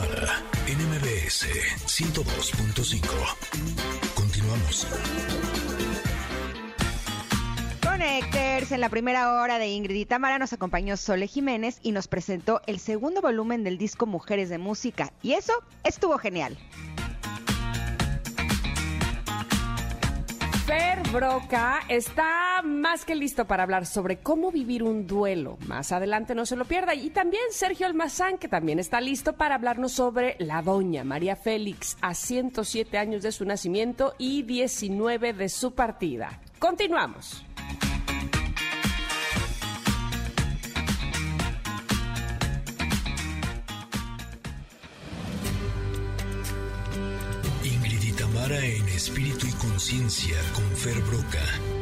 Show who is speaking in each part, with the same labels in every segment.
Speaker 1: Mara, NMBS 102.5. Continuamos.
Speaker 2: Connectors, en la primera hora de Ingrid y Tamara nos acompañó Sole Jiménez y nos presentó el segundo volumen del disco Mujeres de Música. Y eso estuvo genial.
Speaker 3: Fer Broca está más que listo para hablar sobre cómo vivir un duelo. Más adelante no se lo pierda. Y también Sergio Almazán, que también está listo para hablarnos sobre la doña María Félix, a 107 años de su nacimiento y 19 de su partida. Continuamos.
Speaker 1: Tamara en espíritu y conciencia con Fer Broca.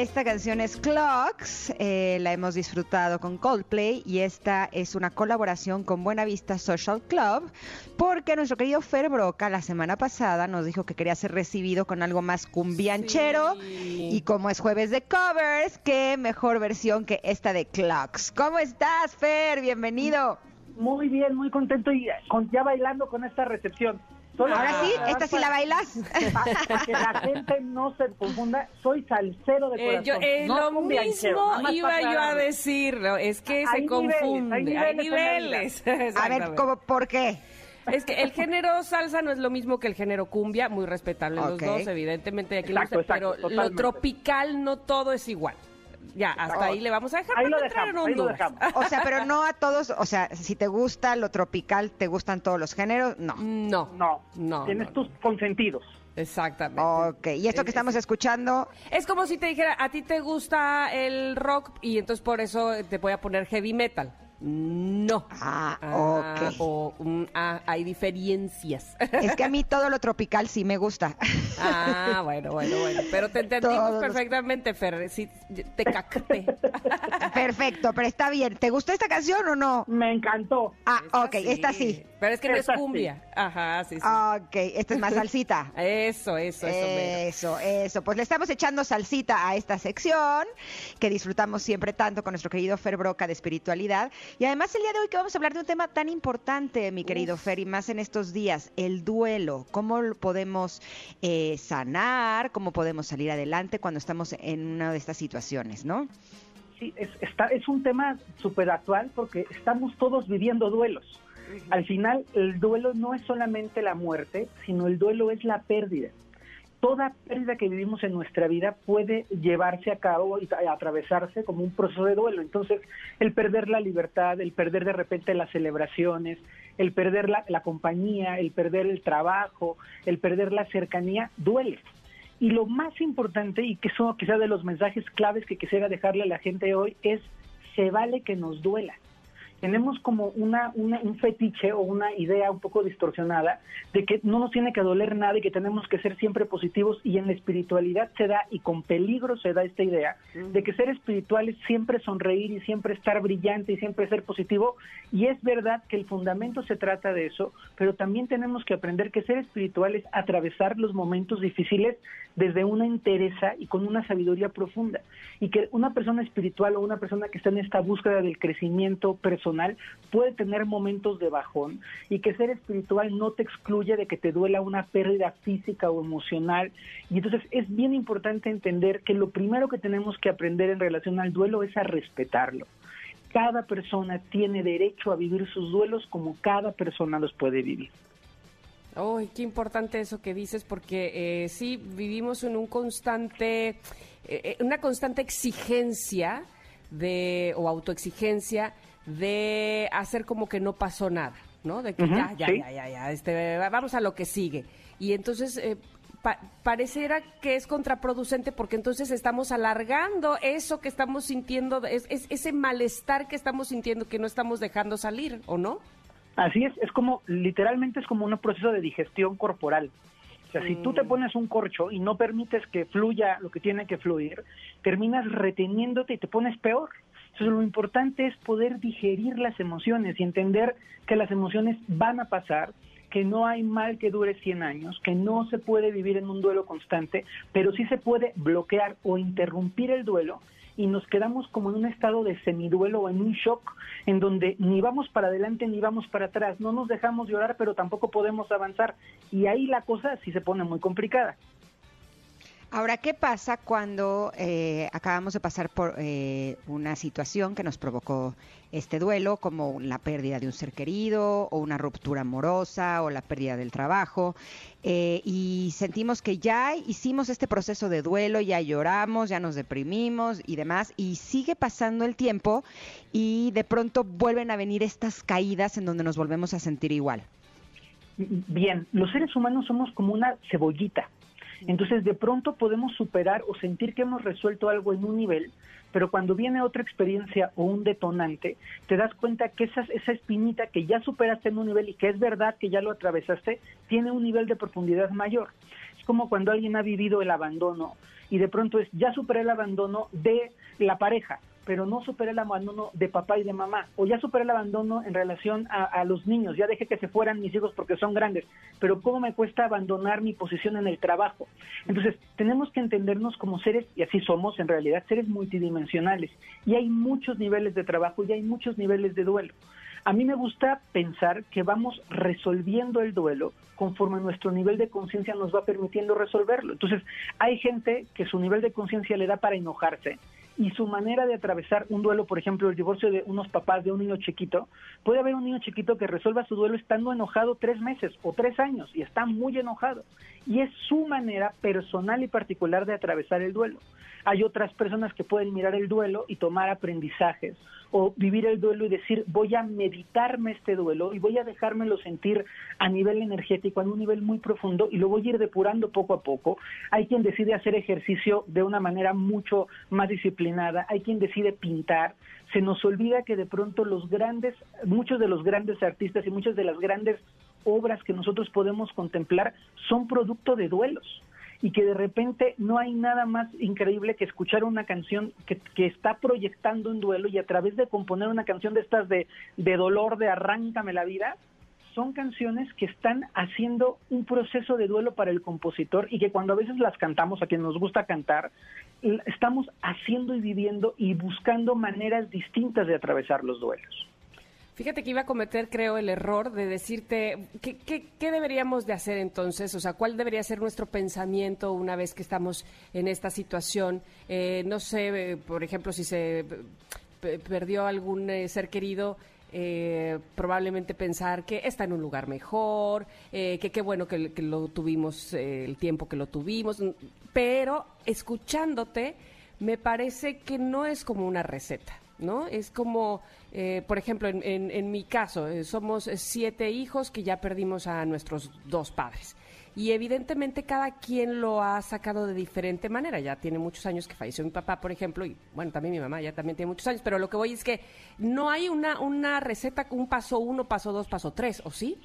Speaker 2: Esta canción es Clocks, eh, la hemos disfrutado con Coldplay y esta es una colaboración con Buena Vista Social Club porque nuestro querido Fer Broca la semana pasada nos dijo que quería ser recibido con algo más cumbianchero
Speaker 3: Sí.
Speaker 2: y como es jueves de covers, qué mejor versión que esta de Clocks. ¿Cómo estás, Fer? Bienvenido.
Speaker 4: Muy bien, muy contento y con, ya bailando con esta recepción. Solo
Speaker 2: Ahora sí, esta sí la bailas.
Speaker 4: Para, que la gente no se confunda, soy salsero de
Speaker 3: Eh,
Speaker 4: corazón.
Speaker 3: yo, eh,
Speaker 4: no
Speaker 3: lo mismo iba yo a decirlo, es que
Speaker 4: Hay
Speaker 3: se
Speaker 4: niveles, hay
Speaker 3: confunde, hay
Speaker 4: niveles la
Speaker 3: niveles.
Speaker 2: A ver. ¿cómo, ¿por qué?
Speaker 3: Es que el género salsa no es lo mismo que el género cumbia, muy respetable los dos, evidentemente, aquí
Speaker 4: Exacto,
Speaker 3: no sé,
Speaker 4: exacto,
Speaker 3: pero lo tropical no todo es igual. Ya, hasta ahí le vamos a dejar
Speaker 4: Ahí
Speaker 3: para
Speaker 4: lo dejamos,
Speaker 3: en
Speaker 4: ahí lo dejamos.
Speaker 2: O sea, pero no a todos, o sea, si te gusta lo tropical, ¿te gustan todos los géneros? No.
Speaker 3: No,
Speaker 4: No,
Speaker 3: no,
Speaker 4: tienes
Speaker 3: no,
Speaker 4: tus consentidos.
Speaker 3: exactamente.
Speaker 2: Ok, y esto que
Speaker 3: Es-
Speaker 2: estamos escuchando,
Speaker 3: Es como si te dijera, a ti te gusta el rock y entonces por eso te voy a poner heavy metal. No.
Speaker 2: Ah, ok.
Speaker 3: o, mm, ah, hay diferencias.
Speaker 2: es que a mí todo lo tropical sí me gusta.
Speaker 3: ah, bueno, bueno, bueno. Pero te entendimos
Speaker 2: Todos los-
Speaker 3: perfectamente, Fer. Sí, te capté.
Speaker 2: Perfecto, pero está bien. ¿Te gustó esta canción o no?
Speaker 4: Me encantó.
Speaker 2: Ah,
Speaker 3: Esta
Speaker 2: ok, esta sí.
Speaker 3: Pero es que no es
Speaker 4: sí.
Speaker 3: cumbia. Ajá, sí, sí.
Speaker 2: Ok, esta es más salsita.
Speaker 3: Eso, eso, eso.
Speaker 2: Eso, eso. Pues le estamos echando salsita a esta sección que disfrutamos siempre tanto con nuestro querido Fer Broca de espiritualidad. Y además el día de hoy que vamos a hablar de un tema tan importante, mi querido Fer, y más en estos días, el duelo. ¿Cómo lo podemos eh, sanar? ¿Cómo podemos salir adelante cuando estamos en una de estas situaciones, no?
Speaker 4: Sí, es, está, es un tema súper actual porque estamos todos viviendo duelos. Al final, el duelo no es solamente la muerte, sino el duelo es la pérdida. Toda pérdida que vivimos en nuestra vida puede llevarse a cabo y atravesarse como un proceso de duelo. Entonces, el perder la libertad, el perder de repente las celebraciones, el perder la, compañía, el perder el trabajo, el perder la cercanía, duele. Y lo más importante, y que eso quizá de los mensajes claves que quisiera dejarle a la gente hoy, es se vale que nos duela. Tenemos como una, una- un fetiche o una idea un poco distorsionada de que no nos tiene que doler nada y que tenemos que ser siempre positivos y en la espiritualidad se da y con peligro se da esta idea de que ser espiritual es siempre sonreír y siempre estar brillante y siempre ser positivo. Y es verdad que el fundamento se trata de eso, pero también tenemos que aprender que ser espiritual es atravesar los momentos difíciles desde una entereza y con una sabiduría profunda. Y que una persona espiritual o una persona que está en esta búsqueda del crecimiento personal puede tener momentos de bajón y que ser espiritual no te excluye de que te duela una pérdida física o emocional y entonces es bien importante entender que lo primero que tenemos que aprender en relación al duelo es a respetarlo. Cada persona tiene derecho a vivir sus duelos como cada persona los puede vivir.
Speaker 3: Ay, qué importante eso que dices, porque eh, sí vivimos en un constante, eh, eh, una constante exigencia de o autoexigencia de hacer como que no pasó nada, ¿no? De que ya, ya,
Speaker 4: sí.
Speaker 3: ya, ya, ya, este, vamos a lo que sigue. Y entonces eh, pa- pareciera que es contraproducente porque entonces estamos alargando eso que estamos sintiendo, es, es- ese malestar que estamos sintiendo que no estamos dejando salir, ¿o no?
Speaker 4: Así es, es como, literalmente es como un proceso de digestión corporal. O sea, si tú te pones un corcho y no permites que fluya lo que tiene que fluir, terminas reteniéndote y te pones peor. Entonces, lo importante es poder digerir las emociones y entender que las emociones van a pasar, que no hay mal que dure 100 años, que no se puede vivir en un duelo constante, pero sí se puede bloquear o interrumpir el duelo y nos quedamos como en un estado de semiduelo o en un shock en donde ni vamos para adelante ni vamos para atrás, no nos dejamos llorar pero tampoco podemos avanzar y ahí la cosa sí se pone muy complicada.
Speaker 2: Ahora, ¿qué pasa cuando eh, acabamos de pasar por eh, una situación que nos provocó este duelo, como la pérdida de un ser querido, o una ruptura amorosa, o la pérdida del trabajo, eh, y sentimos que ya hicimos este proceso de duelo, ya lloramos, ya nos deprimimos y demás, y sigue pasando el tiempo y de pronto vuelven a venir estas caídas en donde nos volvemos a sentir igual?
Speaker 4: Bien, los seres humanos somos como una cebollita. Entonces, de pronto podemos superar o sentir que hemos resuelto algo en un nivel, pero cuando viene otra experiencia o un detonante, te das cuenta que esa, esa espinita que ya superaste en un nivel y que es verdad que ya lo atravesaste, tiene un nivel de profundidad mayor. Es como cuando alguien ha vivido el abandono y de pronto es, ya superé el abandono de la pareja, pero no superé el abandono de papá y de mamá, o ya superé el abandono en relación a, los niños, ya dejé que se fueran mis hijos porque son grandes, pero cómo me cuesta abandonar mi posición en el trabajo. Entonces, tenemos que entendernos como seres, y así somos en realidad, seres multidimensionales, y hay muchos niveles de trabajo y hay muchos niveles de duelo. A mí me gusta pensar que vamos resolviendo el duelo conforme nuestro nivel de conciencia nos va permitiendo resolverlo. Entonces, hay gente que su nivel de conciencia le da para enojarse y su manera de atravesar un duelo, por ejemplo, el divorcio de unos papás de un niño chiquito, puede haber un niño chiquito que resuelva su duelo estando enojado tres meses o tres años y está muy enojado. Y es su manera personal y particular de atravesar el duelo. Hay otras personas que pueden mirar el duelo y tomar aprendizajes o vivir el duelo y decir voy a meditarme este duelo y voy a dejármelo sentir a nivel energético, a un nivel muy profundo y lo voy a ir depurando poco a poco. Hay quien decide hacer ejercicio de una manera mucho más disciplinada, hay quien decide pintar. Se nos olvida que de pronto los grandes, muchos de los grandes artistas y muchas de las grandes obras que nosotros podemos contemplar son producto de duelos y que de repente no hay nada más increíble que escuchar una canción que, que está proyectando un duelo y a través de componer una canción de estas de, de dolor, de arráncame la vida, son canciones que están haciendo un proceso de duelo para el compositor y que cuando a veces las cantamos, a quien nos gusta cantar, estamos haciendo y viviendo y buscando maneras distintas de atravesar los duelos.
Speaker 3: Fíjate que iba a cometer, creo, el error de decirte ¿qué, qué, qué deberíamos de hacer entonces, o sea, cuál debería ser nuestro pensamiento una vez que estamos en esta situación. Eh, no sé, eh, por ejemplo, si se perdió algún eh, ser querido, eh, probablemente pensar que está en un lugar mejor, eh, que qué bueno que, lo tuvimos el tiempo que lo tuvimos, pero escuchándote me parece que no es como una receta. ¿No? Es como, eh, por ejemplo, en, en- en mi caso, eh, somos siete hijos que ya perdimos a nuestros dos padres. Y evidentemente cada quien lo ha sacado de diferente manera. Ya tiene muchos años que falleció mi papá, por ejemplo, y bueno, también mi mamá ya también tiene muchos años, pero lo que voy es que no hay una, una receta, un paso uno, paso dos, paso tres, ¿o sí?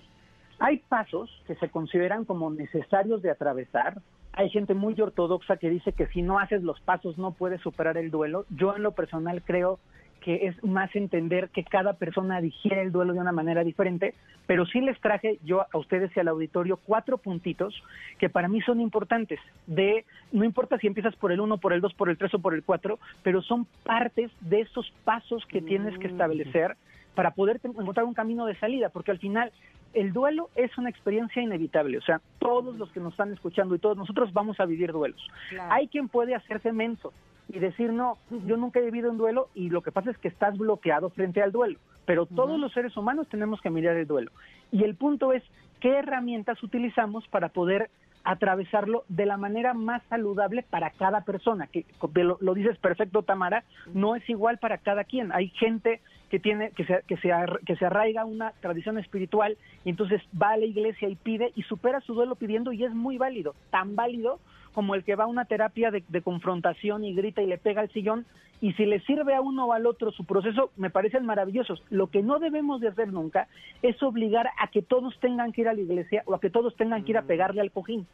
Speaker 4: Hay pasos que se consideran como necesarios de atravesar. Hay gente muy ortodoxa que dice que si no haces los pasos no puedes superar el duelo. Yo en lo personal creo que es más entender que cada persona digiere el duelo de una manera diferente, pero sí les traje yo a ustedes y al auditorio cuatro puntitos que para mí son importantes. De no importa si empiezas por el uno, por el dos, por el tres o por el cuatro, pero son partes de esos pasos que tienes que establecer para poder encontrar un camino de salida, porque al final el duelo es una experiencia inevitable, o sea, todos los que nos están escuchando y todos nosotros vamos a vivir duelos. Hay quien puede hacerse menso y decir, no, yo nunca he vivido un duelo y lo que pasa es que estás bloqueado frente al duelo, pero todos los seres humanos tenemos que mirar el duelo. Y el punto es, ¿qué herramientas utilizamos para poder atravesarlo de la manera más saludable para cada persona? Que lo, lo dices perfecto, Tamara, no es igual para cada quien. Hay gente que tiene que se, que se, que se arraiga una tradición espiritual y entonces va a la iglesia y pide y supera su duelo pidiendo y es muy válido, tan válido como el que va a una terapia de, de confrontación y grita y le pega al sillón y si le sirve a uno o al otro su proceso me parecen maravillosos. Lo que no debemos de hacer nunca es obligar a que todos tengan que ir a la iglesia o a que todos tengan que ir a pegarle al cojín,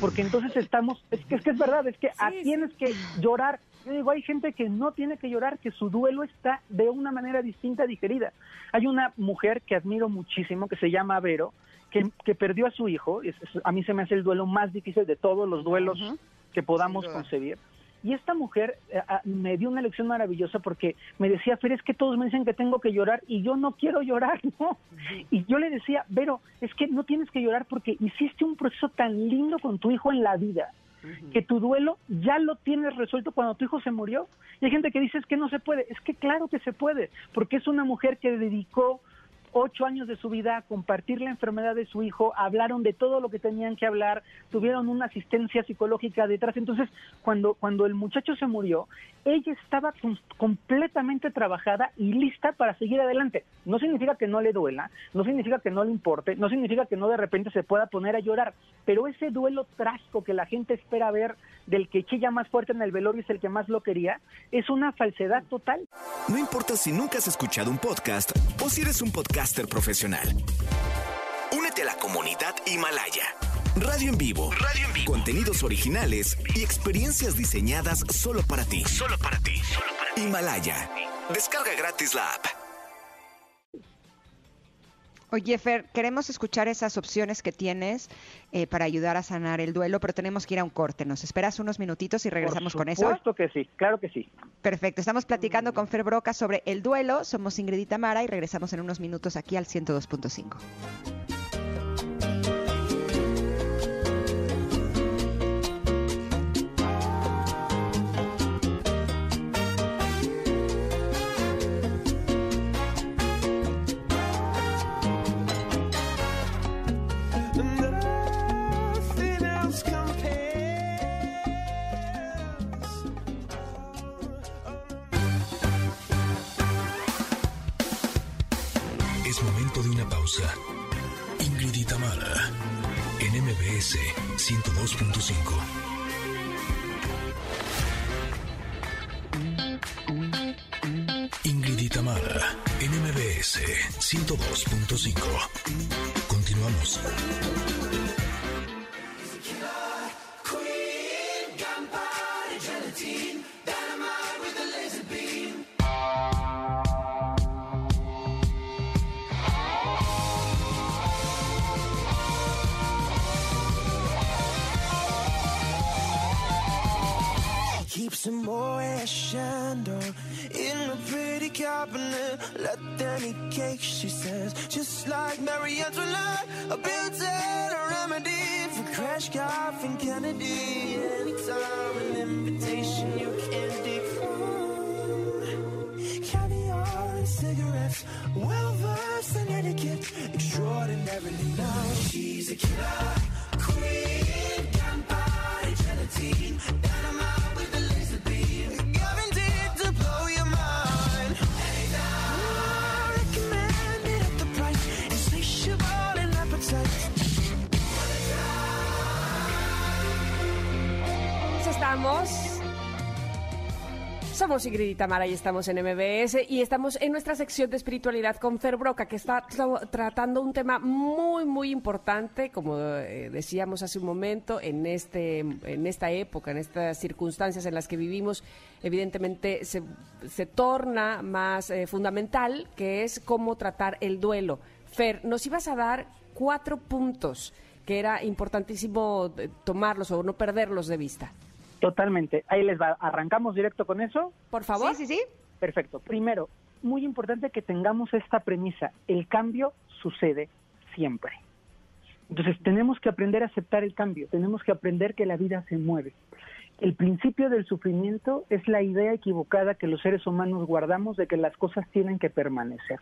Speaker 4: porque entonces estamos, es que es, que es verdad, es que a- tienes que llorar. Yo digo, hay gente que no tiene que llorar, que su duelo está de una manera distinta digerida. Hay una mujer que admiro muchísimo que se llama Vero, que, que perdió a su hijo, es- es- a mí se me hace el duelo más difícil de todos los duelos que podamos concebir. Y esta mujer eh, ah, me dio una lección maravillosa porque me decía, Fer, es que todos me dicen que tengo que llorar y yo no quiero llorar, ¿no? Y yo le decía, Vero, es que no tienes que llorar porque hiciste un proceso tan lindo con tu hijo en la vida que tu duelo ya lo tienes resuelto cuando tu hijo se murió. Y hay gente que dice es que no se puede. Es que claro que se puede, porque es una mujer que dedicó ocho años de su vida compartir la enfermedad de su hijo, hablaron de todo lo que tenían que hablar, tuvieron una asistencia psicológica detrás. Entonces, cuando, cuando el muchacho se murió, ella estaba com- completamente trabajada y lista para seguir adelante. No significa que no le duela, no significa que no le importe, no significa que no de repente se pueda poner a llorar, pero ese duelo trágico que la gente espera ver del que chilla más fuerte en el velorio es el que más lo quería, es una falsedad total.
Speaker 5: No importa si nunca has escuchado un podcast o si eres un podcaster profesional. Únete a la comunidad Himalaya. Radio en vivo. Radio en vivo. Contenidos originales y experiencias diseñadas solo para ti. Solo para ti. Himalaya. Descarga gratis la app.
Speaker 2: Oye, Fer, queremos escuchar esas opciones que tienes eh, para ayudar a sanar el duelo, pero tenemos que ir a un corte. ¿Nos esperas unos minutitos y regresamos
Speaker 4: Por
Speaker 2: con eso?
Speaker 4: supuesto que sí, claro que sí.
Speaker 2: Perfecto, estamos platicando con Fer Broca sobre el duelo. Somos Ingrid y Tamara y regresamos en unos minutos aquí al 102.5.
Speaker 1: 102.5.
Speaker 6: Coughing Kennedy, anytime
Speaker 3: Somos Ingrid y y estamos en MBS y estamos en nuestra sección de espiritualidad con Fer Broca, que está tra- tratando un tema muy, muy importante, como eh, decíamos hace un momento, en, este, en esta época, en estas circunstancias en las que vivimos, evidentemente se, se torna más eh, fundamental, que es cómo tratar el duelo. Fer, nos ibas a dar cuatro puntos que era importantísimo eh, tomarlos o no perderlos de vista.
Speaker 4: Totalmente. Ahí les va. ¿Arrancamos directo con eso?
Speaker 3: Por favor.
Speaker 2: Sí, sí, sí.
Speaker 4: Perfecto. Primero, muy importante que tengamos esta premisa. El cambio sucede siempre. Entonces tenemos que aprender a aceptar el cambio, tenemos que aprender que la vida se mueve. El principio del sufrimiento es la idea equivocada que los seres humanos guardamos de que las cosas tienen que permanecer.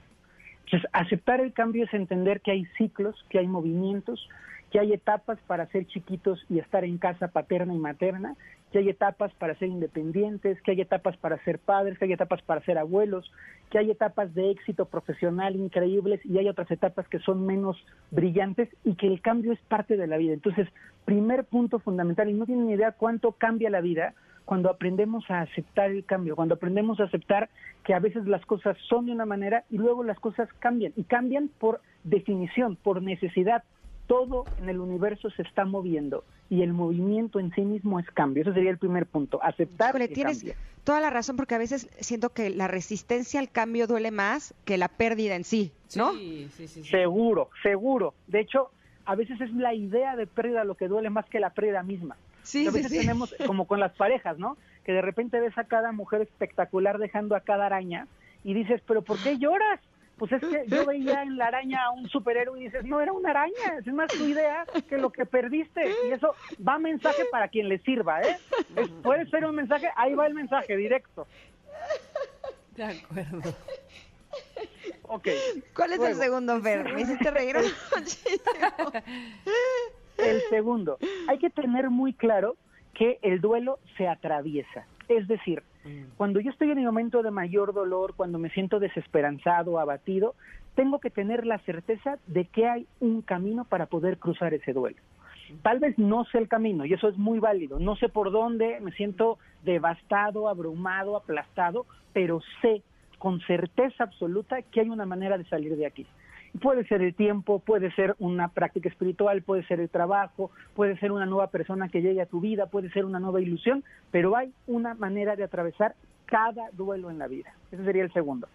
Speaker 4: Entonces, aceptar el cambio es entender que hay ciclos, que hay movimientos, que hay etapas para ser chiquitos y estar en casa paterna y materna, que hay etapas para ser independientes, que hay etapas para ser padres, que hay etapas para ser abuelos, que hay etapas de éxito profesional increíbles y hay otras etapas que son menos brillantes y que el cambio es parte de la vida. Entonces, primer punto fundamental, y no tienen ni idea cuánto cambia la vida cuando aprendemos a aceptar el cambio, cuando aprendemos a aceptar que a veces las cosas son de una manera y luego las cosas cambian, y cambian por definición, por necesidad. Todo en el universo se está moviendo y el movimiento en sí mismo es cambio. Ese sería el primer punto, aceptar
Speaker 2: Híjole, tienes toda la razón porque a veces siento que la resistencia al cambio duele más que la pérdida en sí, ¿no?
Speaker 3: Sí, sí, sí. sí.
Speaker 4: Seguro, seguro. De hecho, a veces es la idea de pérdida lo que duele más que la pérdida misma.
Speaker 2: Sí,
Speaker 4: a
Speaker 2: sí,
Speaker 4: veces
Speaker 2: sí.
Speaker 4: tenemos, como con las parejas, ¿no? Que de repente ves a cada mujer espectacular dejando a cada araña y dices, pero ¿por qué lloras? Pues es que yo veía en la araña a un superhéroe y dices, no, era una araña, es más tu idea que lo que perdiste. Y eso va mensaje para quien le sirva, ¿eh? Es- puede ser un mensaje, ahí va el mensaje directo.
Speaker 3: De acuerdo.
Speaker 4: Ok.
Speaker 2: ¿Cuál es el segundo, Fer? Me hiciste reír muchísimo.
Speaker 4: El segundo, hay que tener muy claro que el duelo se atraviesa. Es decir, cuando yo estoy en mi momento de mayor dolor, cuando me siento desesperanzado, abatido, tengo que tener la certeza de que hay un camino para poder cruzar ese duelo. Tal vez no sé el camino y eso es muy válido. No sé por dónde, me siento devastado, abrumado, aplastado, pero sé con certeza absoluta que hay una manera de salir de aquí. Puede ser el tiempo, puede ser una práctica espiritual, puede ser el trabajo, puede ser una nueva persona que llegue a tu vida, puede ser una nueva ilusión, pero hay una manera de atravesar cada duelo en la vida. Ese sería el segundo.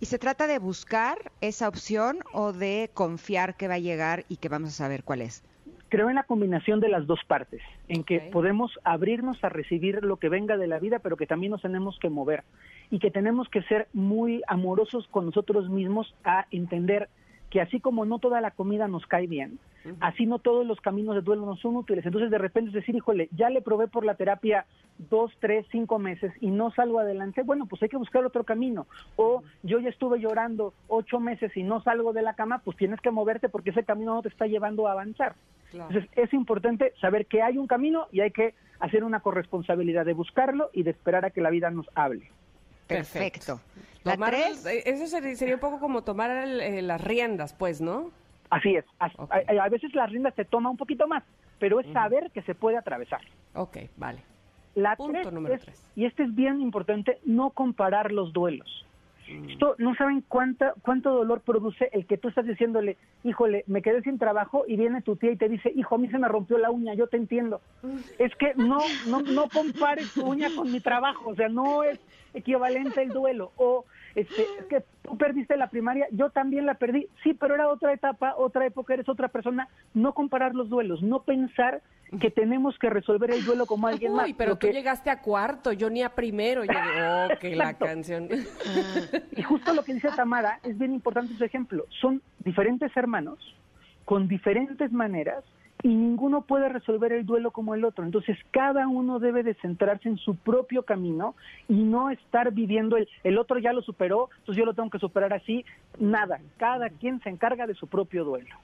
Speaker 2: ¿Y se trata de buscar esa opción o de confiar que va a llegar y que vamos a saber cuál es?
Speaker 4: Creo en la combinación de las dos partes, en que podemos abrirnos a recibir lo que venga de la vida, pero que también nos tenemos que mover y que tenemos que ser muy amorosos con nosotros mismos a entender que así como no toda la comida nos cae bien, así no todos los caminos de duelo nos son útiles. Entonces de repente es decir, híjole, ya le probé por la terapia dos, tres, cinco meses y no salgo adelante, bueno, pues hay que buscar otro camino. O yo ya estuve llorando ocho meses y no salgo de la cama, pues tienes que moverte porque ese camino no te está llevando a avanzar.
Speaker 3: Claro.
Speaker 4: Entonces es importante saber que hay un camino y hay que hacer una corresponsabilidad de buscarlo y de esperar a que la vida nos hable.
Speaker 2: Perfecto. La
Speaker 3: Tomar
Speaker 2: tres,
Speaker 3: eh, eso sería, sería un poco como tomar el- eh, las riendas, pues, ¿no?
Speaker 4: Así es. A, a veces la rienda se toma un poquito más, pero es saber que se puede atravesar.
Speaker 3: Ok, vale.
Speaker 4: La
Speaker 3: Punto
Speaker 4: tres
Speaker 3: número
Speaker 4: es-
Speaker 3: tres.
Speaker 4: y este es bien importante, no comparar los duelos.
Speaker 3: Mm.
Speaker 4: Esto no saben cuánta, cuánto dolor produce el que tú estás diciéndole, híjole, me quedé sin trabajo y viene tu tía y te dice, hijo, a mí se me rompió la uña, yo te entiendo. Es que no, no, no compares tu uña con mi trabajo, o sea, no es equivalente el duelo. O este, es que tú perdiste la primaria, yo también la perdí, sí, pero era otra etapa, otra época, eres otra persona. No comparar los duelos, no pensar que tenemos que resolver el duelo como alguien más.
Speaker 3: Uy, pero tú
Speaker 4: que-
Speaker 3: llegaste a cuarto, yo ni a primero. Yo, oh, que la canción.
Speaker 4: Y justo lo que dice Tamara es bien importante su ejemplo. Son diferentes hermanos con diferentes maneras y ninguno puede resolver el duelo como el otro. Entonces cada uno debe de centrarse en su propio camino y no estar viviendo el, el otro ya lo superó, entonces yo lo tengo que superar así. Nada, cada quien se encarga de su propio duelo.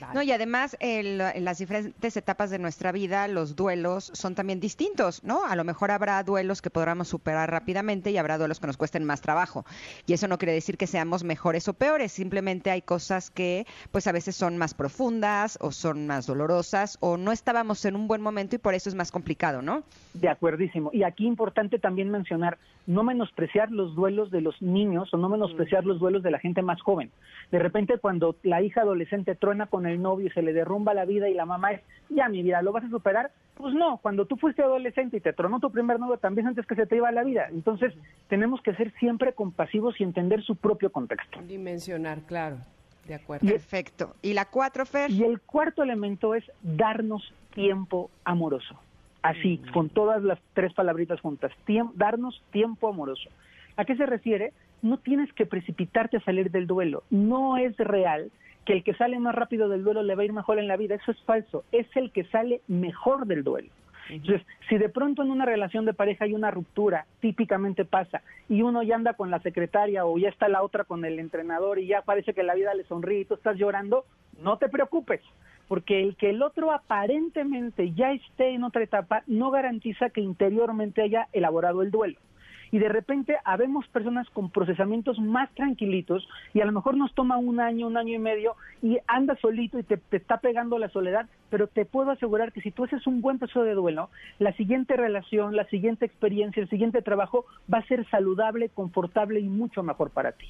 Speaker 3: Vale.
Speaker 2: No, y además el- en las diferentes etapas de nuestra vida los duelos son también distintos, ¿no? A lo mejor habrá duelos que podamos superar rápidamente y habrá duelos que nos cuesten más trabajo. Y eso no quiere decir que seamos mejores o peores, simplemente hay cosas que pues a veces son más profundas o son más dolorosas o no estábamos en un buen momento y por eso es más complicado, ¿no?
Speaker 4: De acuerdísimo. Y aquí importante también mencionar, no menospreciar los duelos de los niños o no menospreciar los duelos de la gente más joven. De repente cuando la hija adolescente truena con el novio y se le derrumba la vida y la mamá es, ya mi vida, ¿lo vas a superar? Pues no, cuando tú fuiste adolescente y te tronó tu primer novio también antes que se te iba la vida. Entonces tenemos que ser siempre compasivos y entender su propio contexto.
Speaker 3: Dimensionar, claro. De acuerdo.
Speaker 2: Perfecto. ¿Y la cuatro, Fer?
Speaker 4: Y el cuarto elemento es darnos tiempo amoroso. Así, con todas las tres palabritas juntas. Tiem- darnos tiempo amoroso. ¿A qué se refiere? No tienes que precipitarte a salir del duelo. No es real que el que sale más rápido del duelo le va a ir mejor en la vida. Eso es falso. Es el que sale mejor del duelo. Entonces, si de pronto en una relación de pareja hay una ruptura, típicamente pasa, y uno ya anda con la secretaria o ya está la otra con el entrenador y ya parece que la vida le sonríe y tú estás llorando, no te preocupes, porque el que el otro aparentemente ya esté en otra etapa no garantiza que interiormente haya elaborado el duelo. Y de repente habemos personas con procesamientos más tranquilitos y a lo mejor nos toma un año, un año y medio y anda solito y te, te está pegando la soledad, pero te puedo asegurar que si tú haces un buen proceso de duelo, la siguiente relación, la siguiente experiencia, el siguiente trabajo va a ser saludable, confortable y mucho mejor para ti.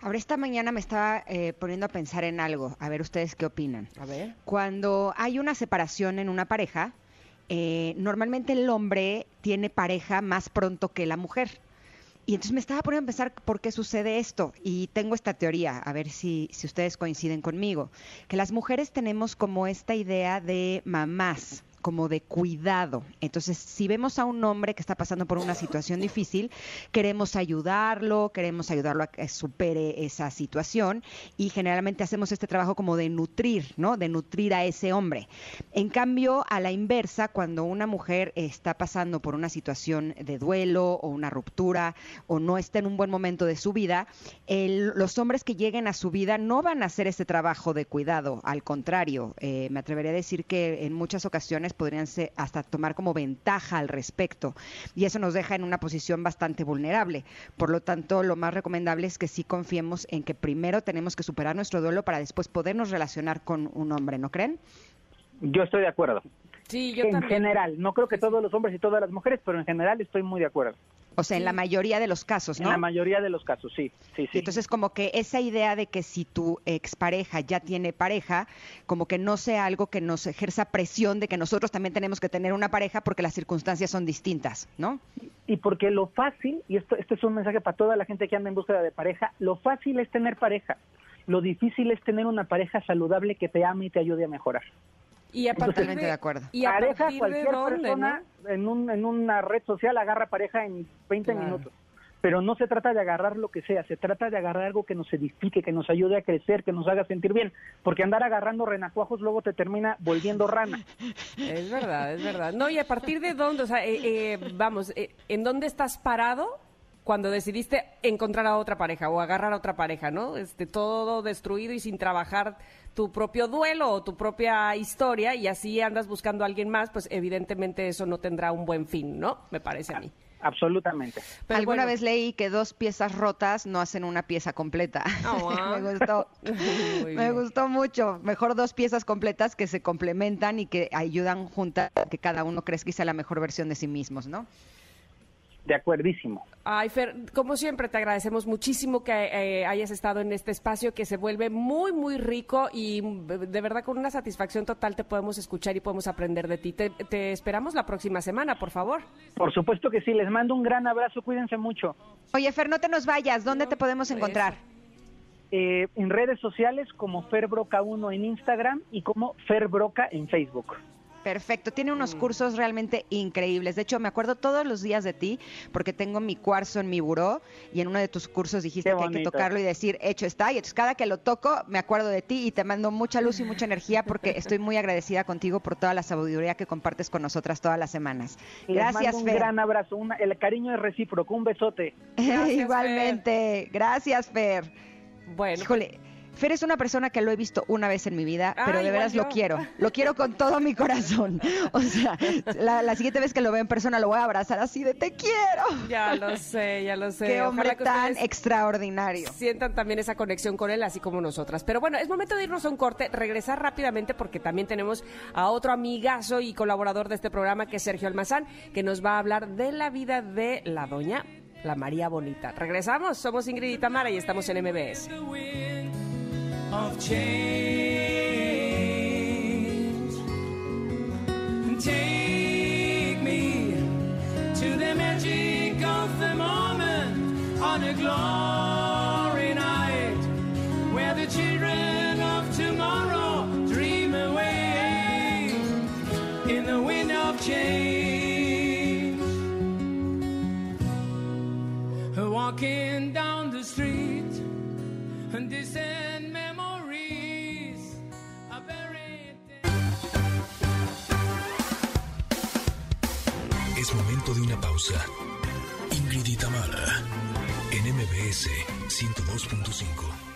Speaker 2: Ahora esta mañana me estaba eh, poniendo a pensar en algo, a ver ustedes qué opinan.
Speaker 3: A ver.
Speaker 2: Cuando hay una separación en una pareja, eh, normalmente el hombre tiene pareja más pronto que la mujer. Y entonces me estaba poniendo a pensar por qué sucede esto. Y tengo esta teoría, a ver si, si ustedes coinciden conmigo, que las mujeres tenemos como esta idea de mamás como de cuidado. Entonces, si vemos a un hombre que está pasando por una situación difícil, queremos ayudarlo, queremos ayudarlo a que supere esa situación y generalmente hacemos este trabajo como de nutrir, ¿no? De nutrir a ese hombre. En cambio, a la inversa, cuando una mujer está pasando por una situación de duelo o una ruptura o no está en un buen momento de su vida, el- los hombres que lleguen a su vida no van a hacer ese trabajo de cuidado, al contrario, eh, me atrevería a decir que en muchas ocasiones podrían hasta tomar como ventaja al respecto y eso nos deja en una posición bastante vulnerable. Por lo tanto, lo más recomendable es que sí confiemos en que primero tenemos que superar nuestro duelo para después podernos relacionar con un hombre, ¿no creen?
Speaker 4: Yo estoy de acuerdo.
Speaker 3: Sí, yo
Speaker 4: en
Speaker 3: también.
Speaker 4: general, no creo que todos los hombres y todas las mujeres, pero en general estoy muy de acuerdo.
Speaker 2: O sea, en la mayoría de los casos, ¿no?
Speaker 4: En la mayoría de los casos, sí, sí, sí.
Speaker 2: Entonces como que esa idea de que si tu expareja ya tiene pareja, como que no sea algo que nos ejerza presión de que nosotros también tenemos que tener una pareja porque las circunstancias son distintas, ¿no?
Speaker 4: Y porque lo fácil, y esto, este es un mensaje para toda la gente que anda en búsqueda de pareja, lo fácil es tener pareja. Lo difícil es tener una pareja saludable que te ame y te ayude a mejorar.
Speaker 3: Y a partir
Speaker 2: Totalmente de acuerdo.
Speaker 3: ¿Y a
Speaker 4: pareja,
Speaker 3: partir de
Speaker 4: cualquier
Speaker 3: dónde,
Speaker 4: persona en, un, en una red social agarra pareja en 20
Speaker 3: Claro.
Speaker 4: minutos. Pero no se trata de agarrar lo que sea, se trata de agarrar algo que nos edifique, que nos ayude a crecer, que nos haga sentir bien. Porque andar agarrando renacuajos luego te termina volviendo rana.
Speaker 3: Es verdad, es verdad. No, y a partir de dónde, o sea, eh, eh, vamos, eh, ¿en dónde estás parado cuando decidiste encontrar a otra pareja o agarrar a otra pareja, ¿no? Este, todo destruido y sin trabajar tu propio duelo o tu propia historia y así andas buscando a alguien más, pues evidentemente eso no tendrá un buen fin, ¿no? Me parece a mí.
Speaker 4: Absolutamente.
Speaker 3: Pero
Speaker 2: Alguna
Speaker 3: bueno.
Speaker 2: vez leí que dos piezas rotas no hacen una pieza completa.
Speaker 3: Oh, ah.
Speaker 2: me gustó. Me
Speaker 3: bien.
Speaker 2: gustó mucho. Mejor dos piezas completas que se complementan y que ayudan juntas a que cada uno crezca y sea la mejor versión de sí mismos, ¿no?
Speaker 4: De acuerdísimo.
Speaker 3: Ay, Fer, como siempre te agradecemos muchísimo que eh, hayas estado en este espacio que se vuelve muy, muy rico y mm, de verdad con una satisfacción total te podemos escuchar y podemos aprender de ti. Te, te esperamos la próxima semana, por favor.
Speaker 4: Por supuesto que sí, les mando un gran abrazo, cuídense mucho.
Speaker 2: Oye, Fer, no te nos vayas. ¿Dónde te podemos encontrar?
Speaker 4: Eh, en redes sociales como Ferbroca1 en Instagram y como Ferbroca en Facebook.
Speaker 2: Perfecto, tiene unos
Speaker 3: Mm.
Speaker 2: cursos realmente increíbles. De hecho, me acuerdo todos los días de ti porque tengo mi cuarzo en mi buró y en uno de tus cursos dijiste que hay que tocarlo y decir, hecho está. Y entonces cada que lo toco me acuerdo de ti y te mando mucha luz y mucha energía porque estoy muy agradecida contigo por toda la sabiduría que compartes con nosotras todas las semanas.
Speaker 4: Les
Speaker 2: Gracias,
Speaker 4: mando un
Speaker 2: Fer.
Speaker 4: gran abrazo, una- el cariño es recíproco, un besote.
Speaker 3: Gracias,
Speaker 2: Igualmente. Gracias, Fer.
Speaker 3: Bueno,
Speaker 2: Híjole, Fer es una persona que lo he visto una vez en mi vida,
Speaker 3: Ah,
Speaker 2: pero de veras
Speaker 3: yo.
Speaker 2: lo quiero. Lo quiero con todo mi corazón. O sea, la, la siguiente vez que lo vea en persona lo voy a abrazar así de te quiero.
Speaker 3: Ya lo sé, ya lo sé.
Speaker 2: Qué hombre
Speaker 3: que
Speaker 2: tan extraordinario.
Speaker 3: sientan también esa conexión con él, así como nosotras. Pero bueno, es momento de irnos a un corte, regresar rápidamente porque también tenemos a otro amigazo y colaborador de este programa que es Sergio Almazán, que nos va a hablar de la vida de la doña, la María Bonita. Regresamos, somos Ingrid y Tamara y estamos en MBS.
Speaker 6: Of change. Take me to the magic of the moment on a glory
Speaker 1: pausa. Ingrid y Tamara, en MBS 102.5.